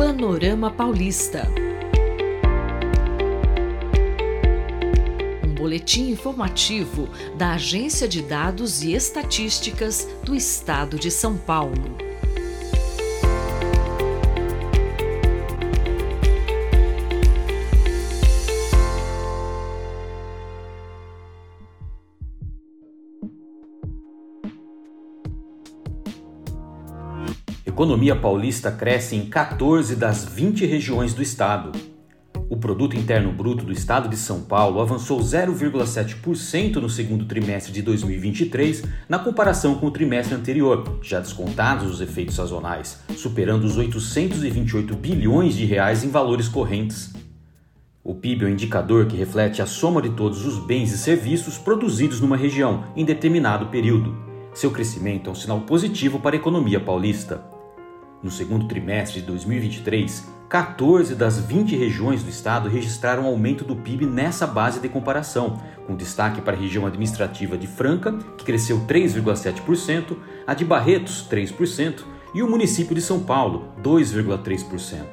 Panorama Paulista. Um boletim informativo da Agência de Dados e Estatísticas do Estado de São Paulo. Economia paulista cresce em 14 das 20 regiões do estado. O produto interno bruto do estado de São Paulo avançou 0,7% no segundo trimestre de 2023, na comparação com o trimestre anterior, já descontados os efeitos sazonais, superando os 828 bilhões de reais em valores correntes. O PIB é um indicador que reflete a soma de todos os bens e serviços produzidos numa região em determinado período. Seu crescimento é um sinal positivo para a economia paulista. No segundo trimestre de 2023, 14 das 20 regiões do estado registraram aumento do PIB nessa base de comparação, com destaque para a região administrativa de Franca, que cresceu 3,7%, a de Barretos, 3%, e o município de São Paulo, 2,3%.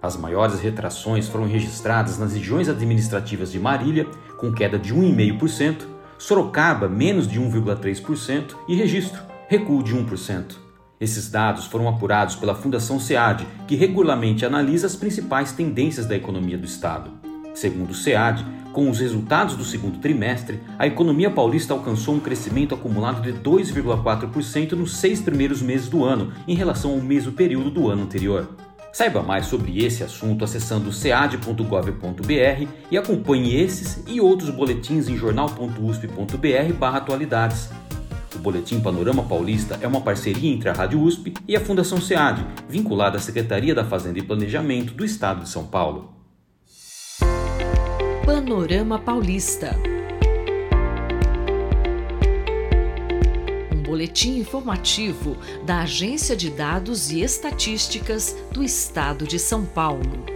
As maiores retrações foram registradas nas regiões administrativas de Marília, com queda de 1,5%, Sorocaba, menos de 1,3%, e Registro, recuo de 1%. Esses dados foram apurados pela Fundação SEAD, que regularmente analisa as principais tendências da economia do Estado. Segundo o SEAD, com os resultados do segundo trimestre, a economia paulista alcançou um crescimento acumulado de 2,4% nos seis primeiros meses do ano, em relação ao mesmo período do ano anterior. Saiba mais sobre esse assunto acessando cead.gov.br e acompanhe esses e outros boletins em jornal.usp.br/atualidades. Boletim Panorama Paulista é uma parceria entre a Rádio USP e a Fundação SEAD, vinculada à Secretaria da Fazenda e Planejamento do Estado de São Paulo. Panorama Paulista. Um boletim informativo da Agência de Dados e Estatísticas do Estado de São Paulo.